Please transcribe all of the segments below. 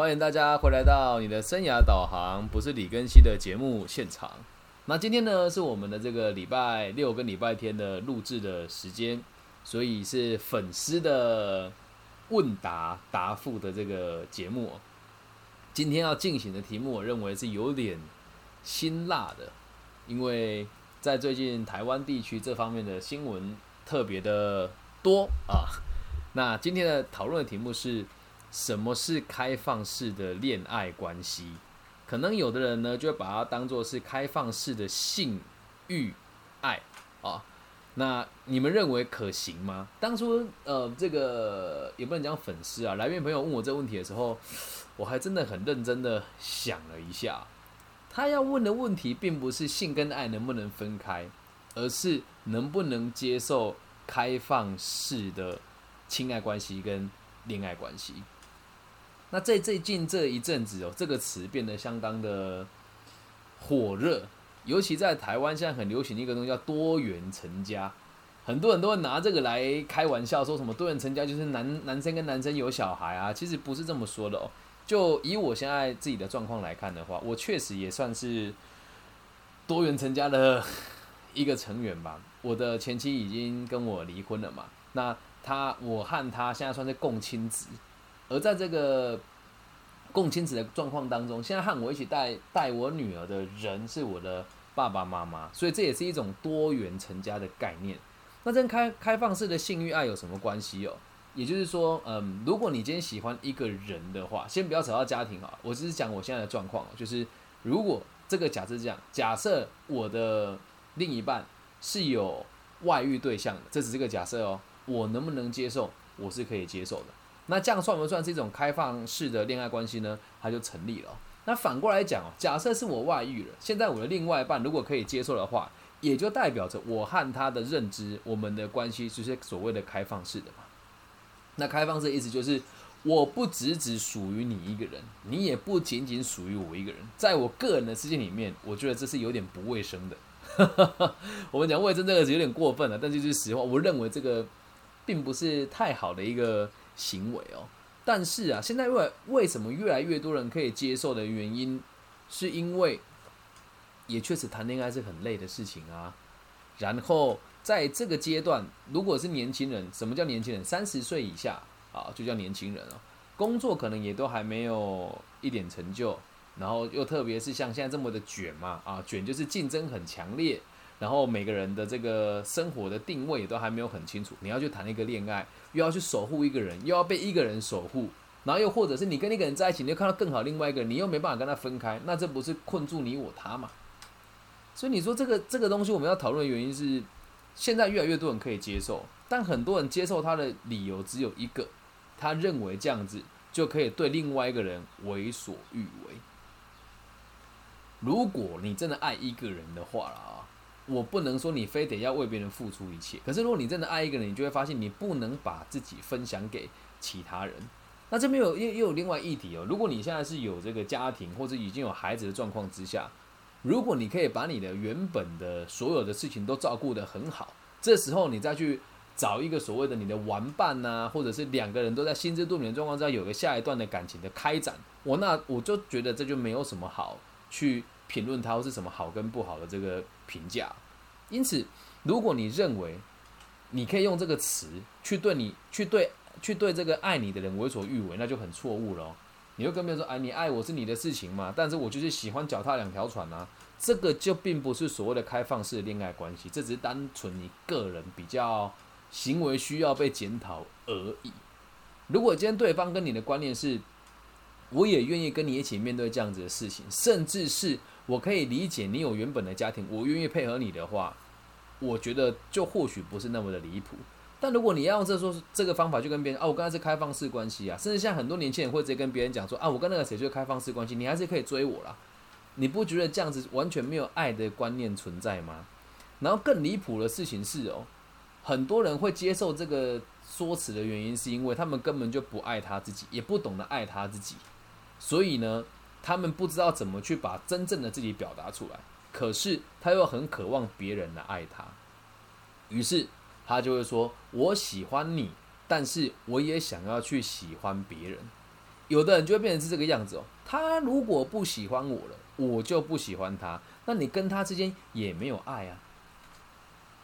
欢迎大家回来到你的生涯导航，不是李根熙的节目现场。那今天呢是我们的这个礼拜六跟礼拜天的录制的时间，所以是粉丝的问答答复的这个节目。今天要进行的题目，我认为是有点辛辣的，因为在最近台湾地区这方面的新闻特别的多啊。那今天的讨论的题目是。什么是开放式的恋爱关系？可能有的人呢，就会把它当做是开放式的性欲爱啊。那你们认为可行吗？当初呃，这个也不能讲粉丝啊，来源朋友问我这个问题的时候，我还真的很认真的想了一下。他要问的问题，并不是性跟爱能不能分开，而是能不能接受开放式的亲爱关系跟恋爱关系。那在最近这一阵子哦，这个词变得相当的火热，尤其在台湾现在很流行的一个东西叫多元成家，很多人都会拿这个来开玩笑，说什么多元成家就是男男生跟男生有小孩啊，其实不是这么说的哦。就以我现在自己的状况来看的话，我确实也算是多元成家的 一个成员吧。我的前妻已经跟我离婚了嘛，那他我和他现在算是共亲子。而在这个共亲子的状况当中，现在和我一起带带我女儿的人是我的爸爸妈妈，所以这也是一种多元成家的概念。那跟开开放式的性欲爱有什么关系哦？也就是说，嗯，如果你今天喜欢一个人的话，先不要扯到家庭啊，我只是讲我现在的状况，就是如果这个假设这样，假设我的另一半是有外遇对象的，这只是个假设哦，我能不能接受？我是可以接受的。那这样算不算是一种开放式的恋爱关系呢？它就成立了。那反过来讲哦，假设是我外遇了，现在我的另外一半如果可以接受的话，也就代表着我和他的认知，我们的关系就是所谓的开放式的嘛。那开放式意思就是，我不只只属于你一个人，你也不仅仅属于我一个人。在我个人的世界里面，我觉得这是有点不卫生的。我们讲卫生这个词有点过分了，但就是实话，我认为这个并不是太好的一个。行为哦，但是啊，现在为为什么越来越多人可以接受的原因，是因为也确实谈恋爱是很累的事情啊。然后在这个阶段，如果是年轻人，什么叫年轻人？三十岁以下啊，就叫年轻人啊。工作可能也都还没有一点成就，然后又特别是像现在这么的卷嘛啊，卷就是竞争很强烈。然后每个人的这个生活的定位都还没有很清楚，你要去谈一个恋爱，又要去守护一个人，又要被一个人守护，然后又或者是你跟一个人在一起，你又看到更好另外一个人，你又没办法跟他分开，那这不是困住你我他嘛？所以你说这个这个东西我们要讨论的原因是，现在越来越多人可以接受，但很多人接受他的理由只有一个，他认为这样子就可以对另外一个人为所欲为。如果你真的爱一个人的话啊。我不能说你非得要为别人付出一切，可是如果你真的爱一个人，你就会发现你不能把自己分享给其他人。那这边有又又有另外议题哦。如果你现在是有这个家庭或者已经有孩子的状况之下，如果你可以把你的原本的所有的事情都照顾得很好，这时候你再去找一个所谓的你的玩伴呐，或者是两个人都在心知肚明的状况之下有个下一段的感情的开展，我那我就觉得这就没有什么好去。评论它是什么好跟不好的这个评价，因此，如果你认为你可以用这个词去对你去对去对这个爱你的人为所欲为，那就很错误了。你会跟别人说：“哎，你爱我是你的事情嘛，但是我就是喜欢脚踏两条船啊。”这个就并不是所谓的开放式的恋爱关系，这只是单纯你个人比较行为需要被检讨而已。如果今天对方跟你的观念是，我也愿意跟你一起面对这样子的事情，甚至是。我可以理解你有原本的家庭，我愿意配合你的话，我觉得就或许不是那么的离谱。但如果你要用这说这个方法去跟别人啊，我刚才是开放式关系啊，甚至像很多年轻人会直接跟别人讲说啊，我跟那个谁就是开放式关系，你还是可以追我啦。你不觉得这样子完全没有爱的观念存在吗？然后更离谱的事情是哦，很多人会接受这个说辞的原因，是因为他们根本就不爱他自己，也不懂得爱他自己，所以呢。他们不知道怎么去把真正的自己表达出来，可是他又很渴望别人来爱他，于是他就会说：“我喜欢你，但是我也想要去喜欢别人。”有的人就会变成是这个样子哦。他如果不喜欢我了，我就不喜欢他。那你跟他之间也没有爱啊。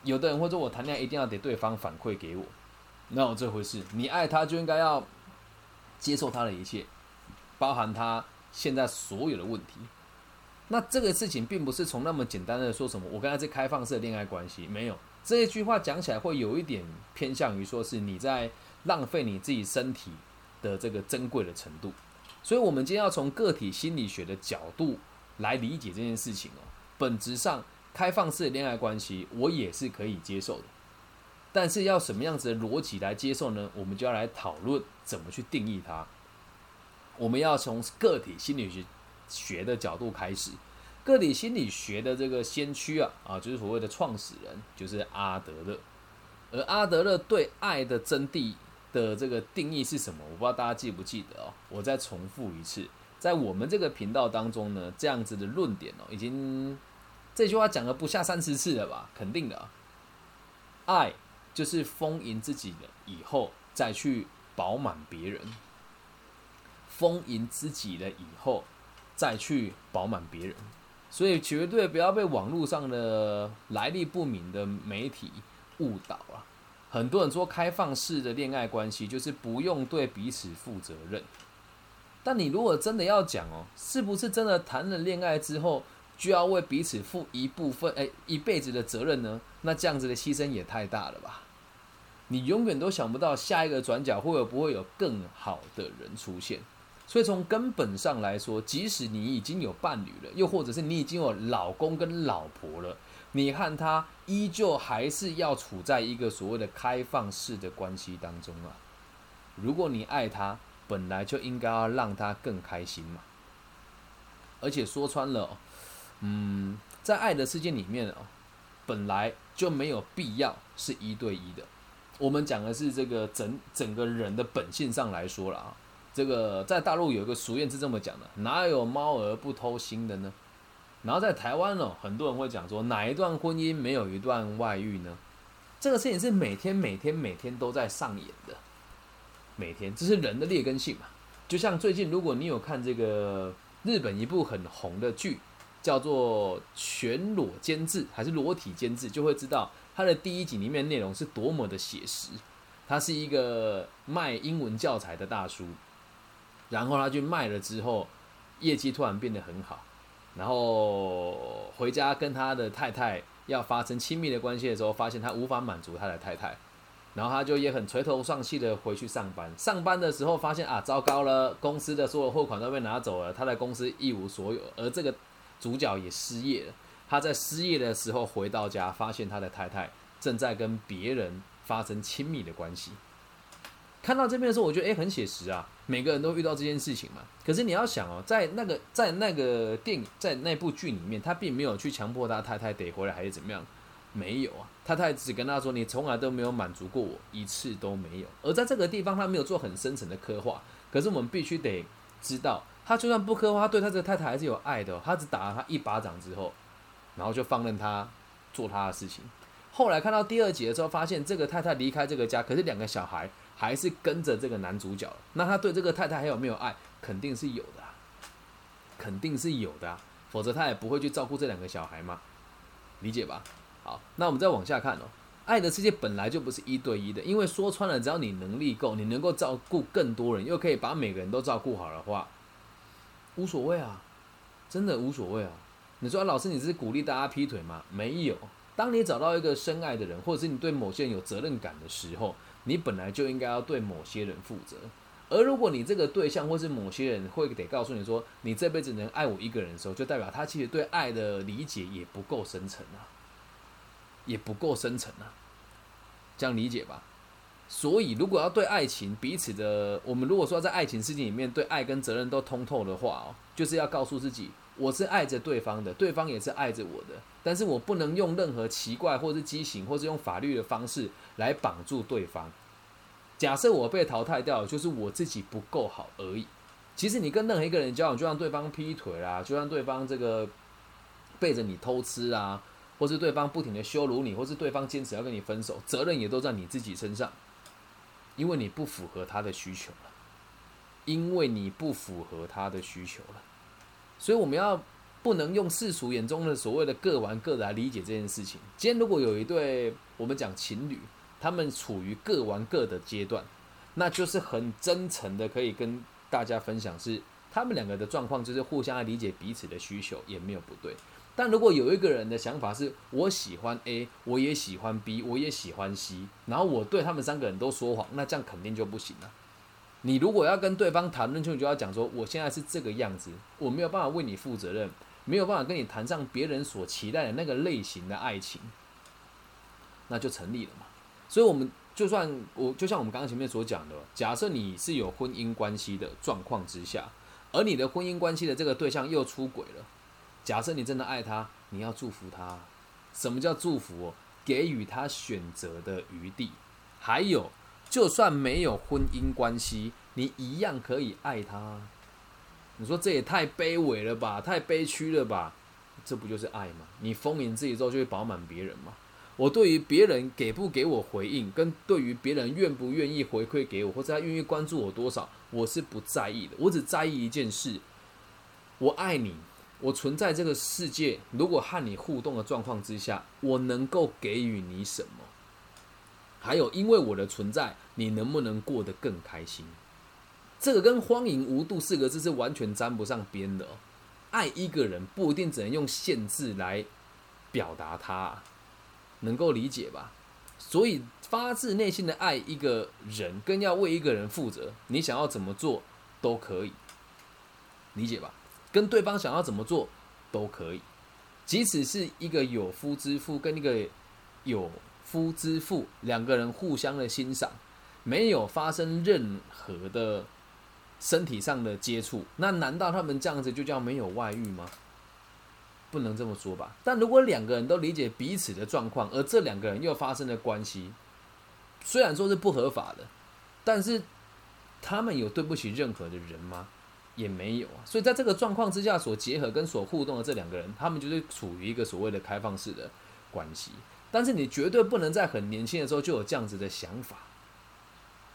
有的人会说，我谈恋爱一定要得对方反馈给我，那有这回事？你爱他就应该要接受他的一切，包含他现在所有的问题。那这个事情并不是从那么简单的说什么，我跟他是开放式的恋爱关系，没有这一句话讲起来会有一点偏向于说是你在浪费你自己身体的这个珍贵的程度。所以，我们今天要从个体心理学的角度来理解这件事情哦。本质上。开放式的恋爱关系，我也是可以接受的，但是要什么样子的逻辑来接受呢？我们就要来讨论怎么去定义它。我们要从个体心理学学的角度开始，个体心理学的这个先驱啊啊，就是所谓的创始人，就是阿德勒。而阿德勒对爱的真谛的这个定义是什么？我不知道大家记不记得哦。我再重复一次，在我们这个频道当中呢，这样子的论点哦，已经。这句话讲了不下三十次了吧？肯定的，爱就是丰盈自己的以后再去饱满别人，丰盈自己了以后再去饱满别人，所以绝对不要被网络上的来历不明的媒体误导啊！很多人说开放式的恋爱关系就是不用对彼此负责任，但你如果真的要讲哦，是不是真的谈了恋爱之后？就要为彼此负一部分，哎，一辈子的责任呢？那这样子的牺牲也太大了吧？你永远都想不到下一个转角会不会有更好的人出现。所以从根本上来说，即使你已经有伴侣了，又或者是你已经有老公跟老婆了，你和他依旧还是要处在一个所谓的开放式的关系当中啊。如果你爱他，本来就应该要让他更开心嘛。而且说穿了。嗯，在爱的世界里面哦，本来就没有必要是一对一的。我们讲的是这个整整个人的本性上来说了啊。这个在大陆有一个俗谚是这么讲的：哪有猫儿不偷腥的呢？然后在台湾哦，很多人会讲说，哪一段婚姻没有一段外遇呢？这个事情是每天每天每天都在上演的，每天这是人的劣根性嘛。就像最近，如果你有看这个日本一部很红的剧。叫做全裸监制还是裸体监制，就会知道它的第一集里面内容是多么的写实。他是一个卖英文教材的大叔，然后他去卖了之后，业绩突然变得很好，然后回家跟他的太太要发生亲密的关系的时候，发现他无法满足他的太太，然后他就也很垂头丧气的回去上班。上班的时候发现啊，糟糕了，公司的所有货款都被拿走了，他在公司一无所有，而这个。主角也失业了，他在失业的时候回到家，发现他的太太正在跟别人发生亲密的关系。看到这边的时候，我觉得诶很写实啊，每个人都遇到这件事情嘛。可是你要想哦，在那个在那个电影在那部剧里面，他并没有去强迫他太太得回来还是怎么样，没有啊，太太只跟他说你从来都没有满足过我一次都没有。而在这个地方，他没有做很深层的刻画。可是我们必须得知道。他就算不刻画，对他这个太太还是有爱的。他只打了他一巴掌之后，然后就放任他做他的事情。后来看到第二集的时候，发现这个太太离开这个家，可是两个小孩还是跟着这个男主角。那他对这个太太还有没有爱？肯定是有的，肯定是有的，否则他也不会去照顾这两个小孩嘛。理解吧？好，那我们再往下看哦。爱的世界本来就不是一对一的，因为说穿了，只要你能力够，你能够照顾更多人，又可以把每个人都照顾好的话。无所谓啊，真的无所谓啊。你说老师，你是鼓励大家劈腿吗？没有。当你找到一个深爱的人，或者是你对某些人有责任感的时候，你本来就应该要对某些人负责。而如果你这个对象或是某些人会得告诉你说，你这辈子能爱我一个人的时候，就代表他其实对爱的理解也不够深沉啊，也不够深沉啊。这样理解吧。所以，如果要对爱情彼此的，我们如果说在爱情世界里面对爱跟责任都通透的话哦，就是要告诉自己，我是爱着对方的，对方也是爱着我的，但是我不能用任何奇怪或是畸形，或是用法律的方式来绑住对方。假设我被淘汰掉，就是我自己不够好而已。其实你跟任何一个人交往，就让对方劈腿啦，就让对方这个背着你偷吃啊，或是对方不停的羞辱你，或是对方坚持要跟你分手，责任也都在你自己身上。因为你不符合他的需求了，因为你不符合他的需求了。所以我们要不能用世俗眼中的所谓的各玩各的来理解这件事情。今天如果有一对我们讲情侣，他们处于各玩各的阶段，那就是很真诚的可以跟大家分享，是他们两个的状况就是互相理解彼此的需求，也没有不对。但如果有一个人的想法是我喜欢 A，我也喜欢 B，我也喜欢 C，然后我对他们三个人都说谎，那这样肯定就不行了。你如果要跟对方谈论，就你就要讲说，我现在是这个样子，我没有办法为你负责任，没有办法跟你谈上别人所期待的那个类型的爱情，那就成立了嘛。所以，我们就算我就像我们刚刚前面所讲的，假设你是有婚姻关系的状况之下，而你的婚姻关系的这个对象又出轨了。假设你真的爱他，你要祝福他。什么叫祝福？给予他选择的余地。还有，就算没有婚姻关系，你一样可以爱他。你说这也太卑微了吧，太悲屈了吧？这不就是爱吗？你丰盈自己之后，就会饱满别人嘛。我对于别人给不给我回应，跟对于别人愿不愿意回馈给我，或者他愿意关注我多少，我是不在意的。我只在意一件事：我爱你。我存在这个世界，如果和你互动的状况之下，我能够给予你什么？还有，因为我的存在，你能不能过得更开心？这个跟“荒淫无度”四个字是完全沾不上边的。爱一个人不一定只能用限制来表达，他能够理解吧？所以，发自内心的爱一个人，更要为一个人负责，你想要怎么做都可以，理解吧？跟对方想要怎么做都可以，即使是一个有夫之妇跟一个有夫之妇两个人互相的欣赏，没有发生任何的身体上的接触，那难道他们这样子就叫没有外遇吗？不能这么说吧。但如果两个人都理解彼此的状况，而这两个人又发生了关系，虽然说是不合法的，但是他们有对不起任何的人吗？也没有啊，所以在这个状况之下所结合跟所互动的这两个人，他们就是处于一个所谓的开放式的关系。但是你绝对不能在很年轻的时候就有这样子的想法。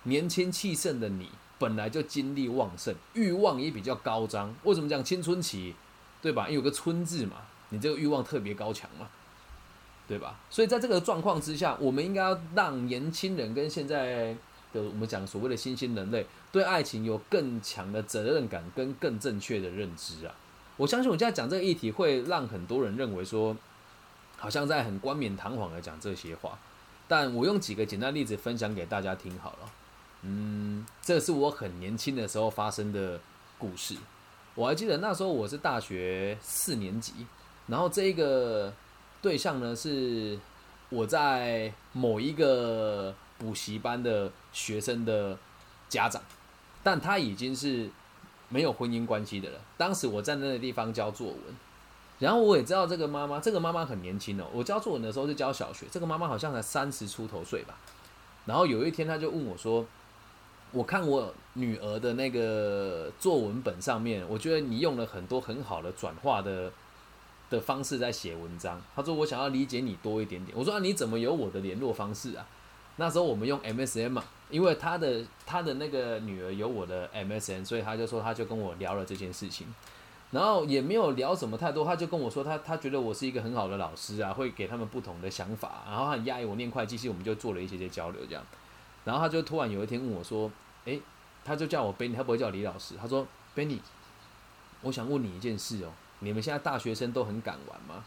年轻气盛的你本来就精力旺盛，欲望也比较高涨。为什么讲青春期？对吧？因为有个“春”字嘛，你这个欲望特别高强嘛，对吧？所以在这个状况之下，我们应该要让年轻人跟现在。的我们讲所谓的新兴人类对爱情有更强的责任感跟更正确的认知啊！我相信我现在讲这个议题会让很多人认为说，好像在很冠冕堂皇的讲这些话，但我用几个简单例子分享给大家听好了。嗯，这是我很年轻的时候发生的故事。我还记得那时候我是大学四年级，然后这一个对象呢是我在某一个。补习班的学生的家长，但他已经是没有婚姻关系的了。当时我站在那个地方教作文，然后我也知道这个妈妈，这个妈妈很年轻哦。我教作文的时候是教小学，这个妈妈好像才三十出头岁吧。然后有一天，他就问我说：“我看我女儿的那个作文本上面，我觉得你用了很多很好的转化的的方式在写文章。”他说：“我想要理解你多一点点。”我说：“啊，你怎么有我的联络方式啊？”那时候我们用 MSN 嘛，因为他的他的那个女儿有我的 MSN，所以他就说他就跟我聊了这件事情，然后也没有聊什么太多，他就跟我说他他觉得我是一个很好的老师啊，会给他们不同的想法，然后很压抑我念会计系，我们就做了一些些交流这样，然后他就突然有一天问我说，诶，他就叫我 Benny，他不会叫李老师，他说 Benny，我想问你一件事哦，你们现在大学生都很敢玩吗？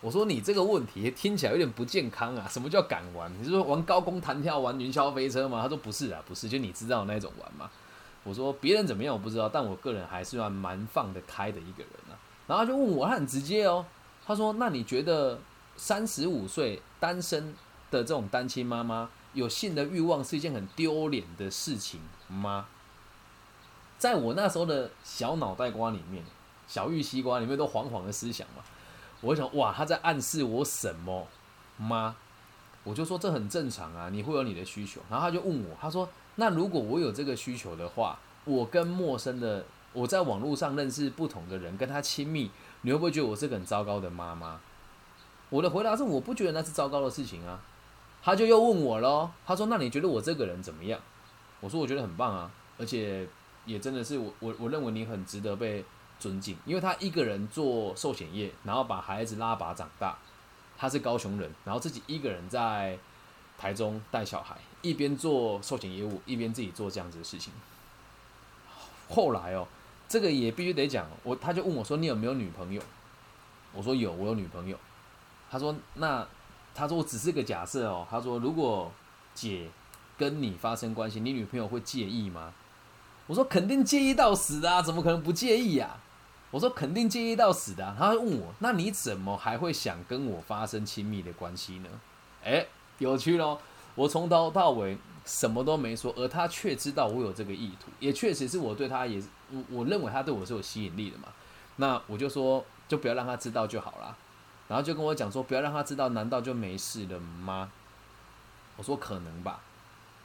我说你这个问题听起来有点不健康啊！什么叫敢玩？你是说玩高空弹跳、玩云霄飞车吗？他说不是啊，不是，就你知道那种玩吗？我说别人怎么样我不知道，但我个人还是算蛮放得开的一个人啊。然后他就问我，他很直接哦，他说：“那你觉得三十五岁单身的这种单亲妈妈有性的欲望是一件很丢脸的事情吗？”在我那时候的小脑袋瓜里面，小玉西瓜里面都黄黄的思想嘛。我想，哇，他在暗示我什么吗？我就说这很正常啊，你会有你的需求。然后他就问我，他说：“那如果我有这个需求的话，我跟陌生的，我在网络上认识不同的人，跟他亲密，你会不会觉得我是个很糟糕的妈妈？”我的回答是：我不觉得那是糟糕的事情啊。他就又问我喽，他说：“那你觉得我这个人怎么样？”我说：“我觉得很棒啊，而且也真的是我我我认为你很值得被尊敬，因为他一个人做寿险业，然后把孩子拉拔长大，他是高雄人，然后自己一个人在台中带小孩，一边做寿险业务，一边自己做这样子的事情。后来哦，这个也必须得讲，我他就问我说：“你有没有女朋友？”我说：“有，我有女朋友。”他说：“那他说我只是个假设哦。”他说：“如果姐跟你发生关系，你女朋友会介意吗？”我说：“肯定介意到死的啊，怎么可能不介意呀？”我说：“肯定介意到死的。”他问我：“那你怎么还会想跟我发生亲密的关系呢？”哎，有趣咯，我从头到尾。什么都没说，而他却知道我有这个意图，也确实是我对他也，我我认为他对我是有吸引力的嘛。那我就说，就不要让他知道就好了。然后就跟我讲说，不要让他知道，难道就没事了吗？我说可能吧。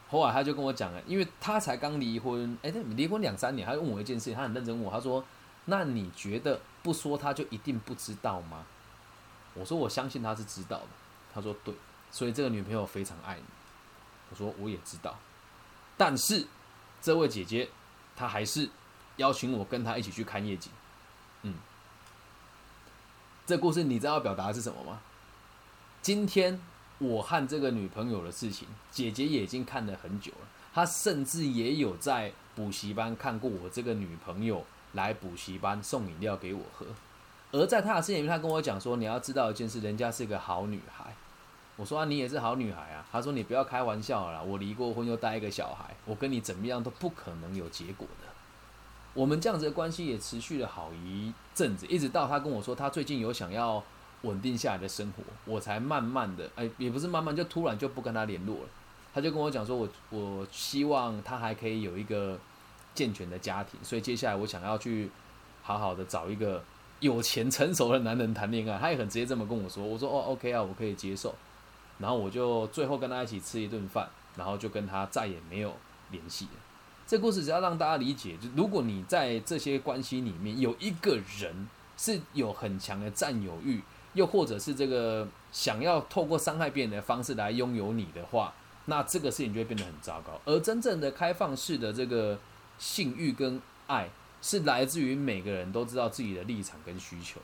后来他就跟我讲了，因为他才刚离婚，哎，他离婚两三年，他就问我一件事情，他很认真问我，他说：“那你觉得不说他就一定不知道吗？”我说：“我相信他是知道的。”他说：“对，所以这个女朋友非常爱你。”我说我也知道，但是这位姐姐她还是邀请我跟她一起去看夜景。这故事你知道要表达的是什么吗？今天我和这个女朋友的事情，姐姐也已经看了很久了。她甚至也有在补习班看过我这个女朋友来补习班送饮料给我喝。而在她的视频里面，她跟我讲说：“你要知道一件事，人家是个好女孩。”我说啊，你也是好女孩啊。她说你不要开玩笑了，我离过婚又带一个小孩，我跟你怎么样都不可能有结果的。我们这样子的关系也持续了好一阵子，一直到他跟我说他最近有想要稳定下来的生活，我才慢慢的，哎，也不是慢慢，就突然就不跟他联络了。他就跟我讲说，我我希望他还可以有一个健全的家庭，所以接下来我想要去好好的找一个有钱成熟的男人谈恋爱。他也很直接这么跟我说，我说哦，OK 啊，我可以接受。然后我就最后跟他一起吃一顿饭，然后就跟他再也没有联系。这故事只要让大家理解，就如果你在这些关系里面有一个人是有很强的占有欲，又或者是这个想要透过伤害别人的方式来拥有你的话，那这个事情就会变得很糟糕。而真正的开放式的这个性欲跟爱，是来自于每个人都知道自己的立场跟需求。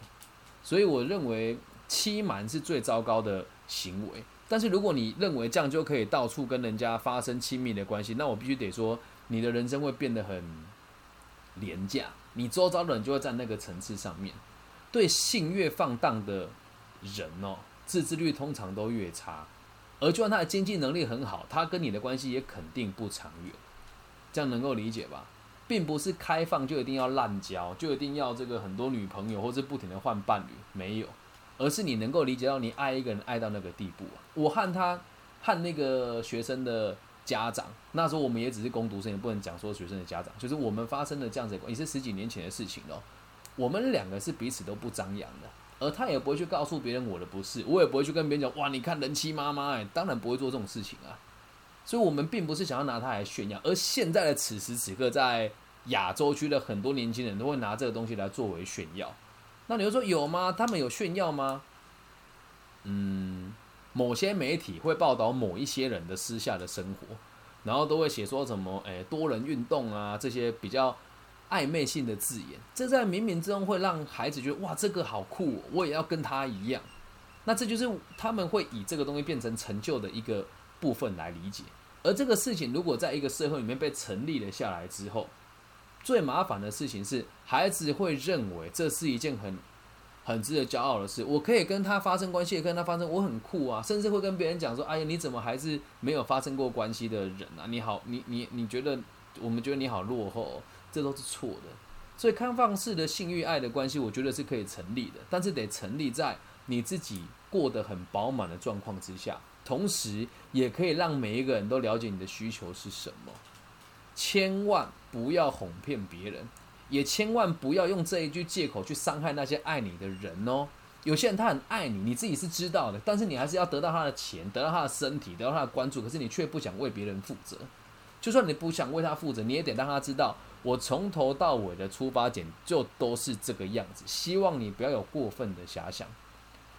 所以我认为欺瞒是最糟糕的行为。但是如果你认为这样就可以到处跟人家发生亲密的关系，那我必须得说，你的人生会变得很廉价。你周遭的人就会在那个层次上面，对性越放荡的人哦，自制率通常都越差。而就算他的经济能力很好，他跟你的关系也肯定不长远。这样能够理解吧？并不是开放就一定要滥交，就一定要这个很多女朋友，或是不停的换伴侣，没有。而是你能够理解到，你爱一个人爱到那个地步啊！我和他，和那个学生的家长，那时候我们也只是攻读生，也不能讲说学生的家长，就是我们发生的这样子，也是十几年前的事情了。我们两个是彼此都不张扬的，而他也不会去告诉别人我的不是，我也不会去跟别人讲哇，你看人妻妈妈，哎，当然不会做这种事情啊。所以，我们并不是想要拿他来炫耀，而现在的此时此刻，在亚洲区的很多年轻人都会拿这个东西来作为炫耀。那你会说有吗？他们有炫耀吗？嗯，某些媒体会报道某一些人的私下的生活，然后都会写说什么诶多人运动啊这些比较暧昧性的字眼，这在冥冥之中会让孩子觉得哇这个好酷，我也要跟他一样。那这就是他们会以这个东西变成成就的一个部分来理解。而这个事情如果在一个社会里面被成立了下来之后，最麻烦的事情是，孩子会认为这是一件很很值得骄傲的事。我可以跟他发生关系，跟他发生，我很酷啊！甚至会跟别人讲说：“哎呀，你怎么还是没有发生过关系的人啊？你好，你你你觉得我们觉得你好落后，这都是错的。所以，开放式的性欲爱的关系，我觉得是可以成立的，但是得成立在你自己过得很饱满的状况之下，同时也可以让每一个人都了解你的需求是什么。千万。不要哄骗别人，也千万不要用这一句借口去伤害那些爱你的人哦。有些人他很爱你，你自己是知道的，但是你还是要得到他的钱，得到他的身体，得到他的关注，可是你却不想为别人负责。就算你不想为他负责，你也得让他知道，我从头到尾的出发点就都是这个样子。希望你不要有过分的遐想。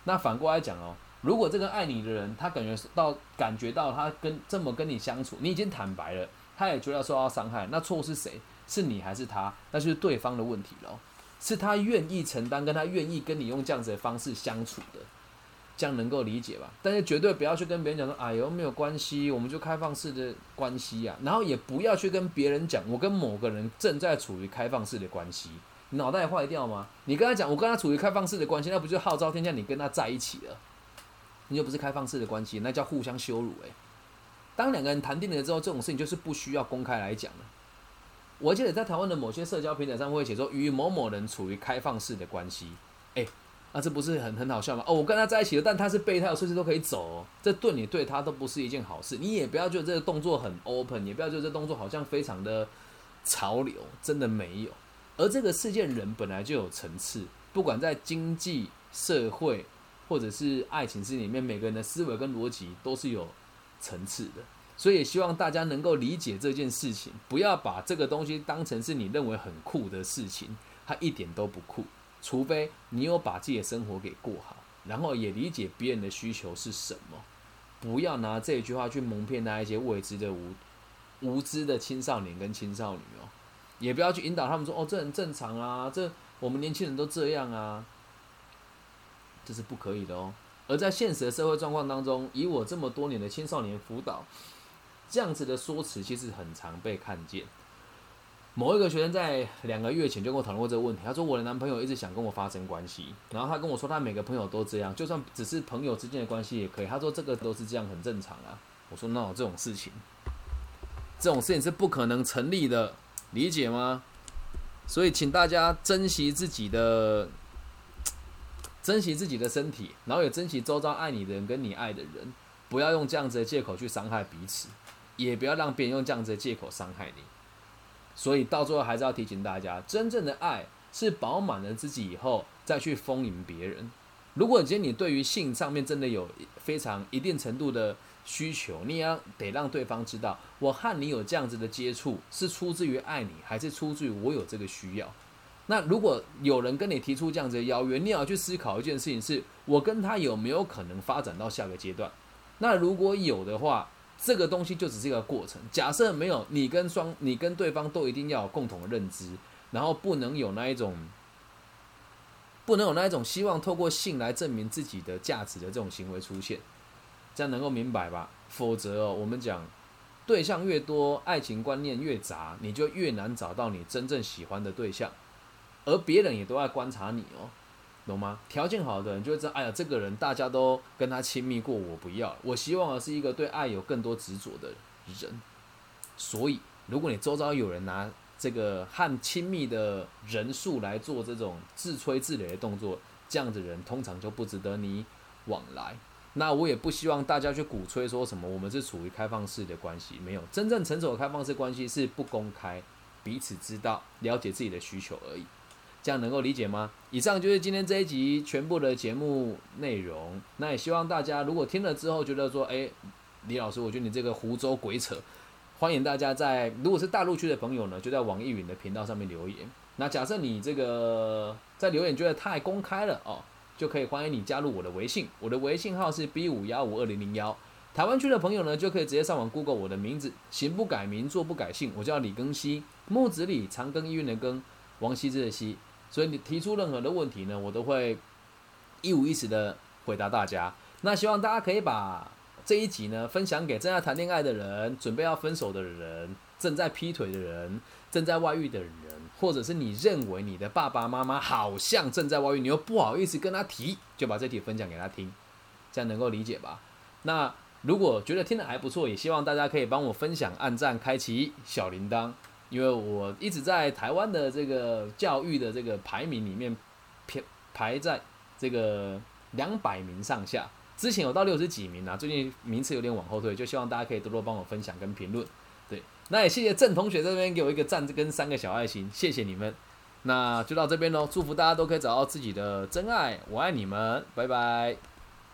那反过来讲哦，如果这个爱你的人，他感觉到感觉到他跟这么跟你相处，你已经坦白了。他也觉得受到伤害，那错误是谁？是你还是他，那就是对方的问题了。是他愿意承担，跟他愿意跟你用这样子的方式相处的，这样能够理解吧？但是绝对不要去跟别人讲说，哎呦没有关系，我们就开放式的关系呀。然后也不要去跟别人讲，我跟某个人正在处于开放式的关系，脑袋坏掉吗？你跟他讲，我跟他处于开放式的关系，那不就号召天下你跟他在一起了？你又不是开放式的关系，那叫互相羞辱诶。当两个人谈定了之后，这种事情就是不需要公开来讲了。我记得在台湾的某些社交平台上会写说与某某人处于开放式的关系，哎，那这不是很很好笑吗？哦，我跟他在一起了，但他是备胎，随时都可以走，这对你对他都不是一件好事。你也不要觉得这个动作很 open，也不要觉得这动作好像非常的潮流，真的没有。而这个事件人本来就有层次，不管在经济社会或者是爱情事里面，每个人的思维跟逻辑都是有层次的。所以希望大家能够理解这件事情，不要把这个东西当成是你认为很酷的事情，它一点都不酷。除非你有把自己的生活给过好，然后也理解别人的需求是什么。不要拿这一句话去蒙骗那一些未知的无无知的青少年跟青少女哦，也不要去引导他们说哦，这很正常啊，这我们年轻人都这样啊，这是不可以的哦。而在现实的社会状况当中，以我这么多年的青少年辅导。这样子的说辞其实很常被看见。某一个学生在两个月前就跟我讨论过这个问题，他说我的男朋友一直想跟我发生关系，然后他跟我说他每个朋友都这样，就算只是朋友之间的关系也可以。他说这个都是这样，很正常啊。我说那有这种事情，这种事情是不可能成立的，理解吗？所以请大家珍惜自己的，珍惜自己的身体，然后也珍惜周遭爱你的人跟你爱的人，不要用这样子的借口去伤害彼此。也不要让别人用这样子的借口伤害你，所以到最后还是要提醒大家，真正的爱是饱满了自己以后再去丰盈别人。如果今天你对于性上面真的有非常一定程度的需求，你要得让对方知道，我和你有这样子的接触是出自于爱你，还是出自于我有这个需要。那如果有人跟你提出这样子的邀约，你要去思考一件事情：是我跟他有没有可能发展到下个阶段？那如果有的话，这个东西就只是一个过程。假设没有你跟双，你跟对方都一定要有共同的认知，然后不能有那一种，不能有那一种希望透过性来证明自己的价值的这种行为出现，这样能够明白吧？否则哦，我们讲对象越多，爱情观念越杂，你就越难找到你真正喜欢的对象，而别人也都在观察你哦。懂吗？条件好的人就会知道，哎呀，这个人大家都跟他亲密过，我不要。我希望的是一个对爱有更多执着的人。所以，如果你周遭有人拿这个和亲密的人数来做这种自吹自擂的动作，这样的人通常就不值得你往来。那我也不希望大家去鼓吹说什么我们是处于开放式的关系，没有真正成熟的开放式关系是不公开，彼此知道、了解自己的需求而已。这样能够理解吗？以上就是今天这一集全部的节目内容。那也希望大家如果听了之后觉得说，诶，李老师，我觉得你这个湖州鬼扯，欢迎大家在如果是大陆区的朋友呢，就在网易云的频道上面留言。那假设你这个在留言觉得太公开了哦，就可以欢迎你加入我的微信，我的微信号是 B 五幺五二零零幺。台湾区的朋友呢，就可以直接上网 Google 我的名字，行不改名，坐不改姓，我叫李庚希，木子李，长庚医院的庚，王羲之的羲。所以你提出任何的问题呢，我都会一五一十的回答大家。那希望大家可以把这一集呢分享给正在谈恋爱的人、准备要分手的人、正在劈腿的人、正在外遇的人，或者是你认为你的爸爸妈妈好像正在外遇，你又不好意思跟他提，就把这题分享给他听，这样能够理解吧？那如果觉得听的还不错，也希望大家可以帮我分享、按赞、开启小铃铛。因为我一直在台湾的这个教育的这个排名里面，排排在这个两百名上下。之前有到六十几名啊，最近名次有点往后退，就希望大家可以多多帮我分享跟评论。对，那也谢谢郑同学这边给我一个赞跟三个小爱心，谢谢你们。那就到这边喽，祝福大家都可以找到自己的真爱，我爱你们，拜拜。